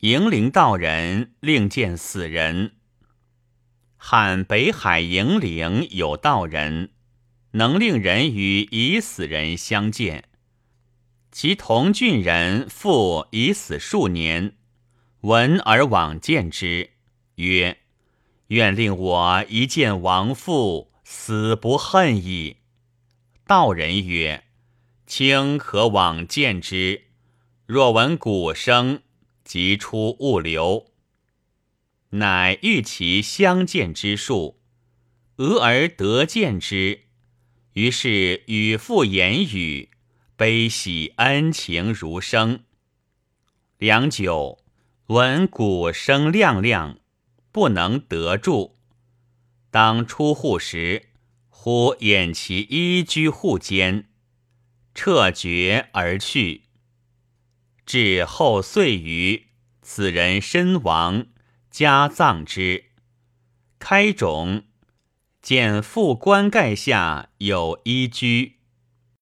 迎陵道人令见死人。喊北海迎陵有道人，能令人与已死人相见。其同郡人父已死数年，闻而往见之，曰：“愿令我一见亡父，死不恨矣。”道人曰：“卿可往见之。若闻鼓声，即出物流。”乃欲其相见之术，俄而得见之，于是与父言语。悲喜恩情如生，良久，闻鼓声亮亮，不能得住。当出户时，忽掩其衣居户间，撤绝而去。至后岁余，此人身亡，家葬之。开冢，见父棺盖下有衣居。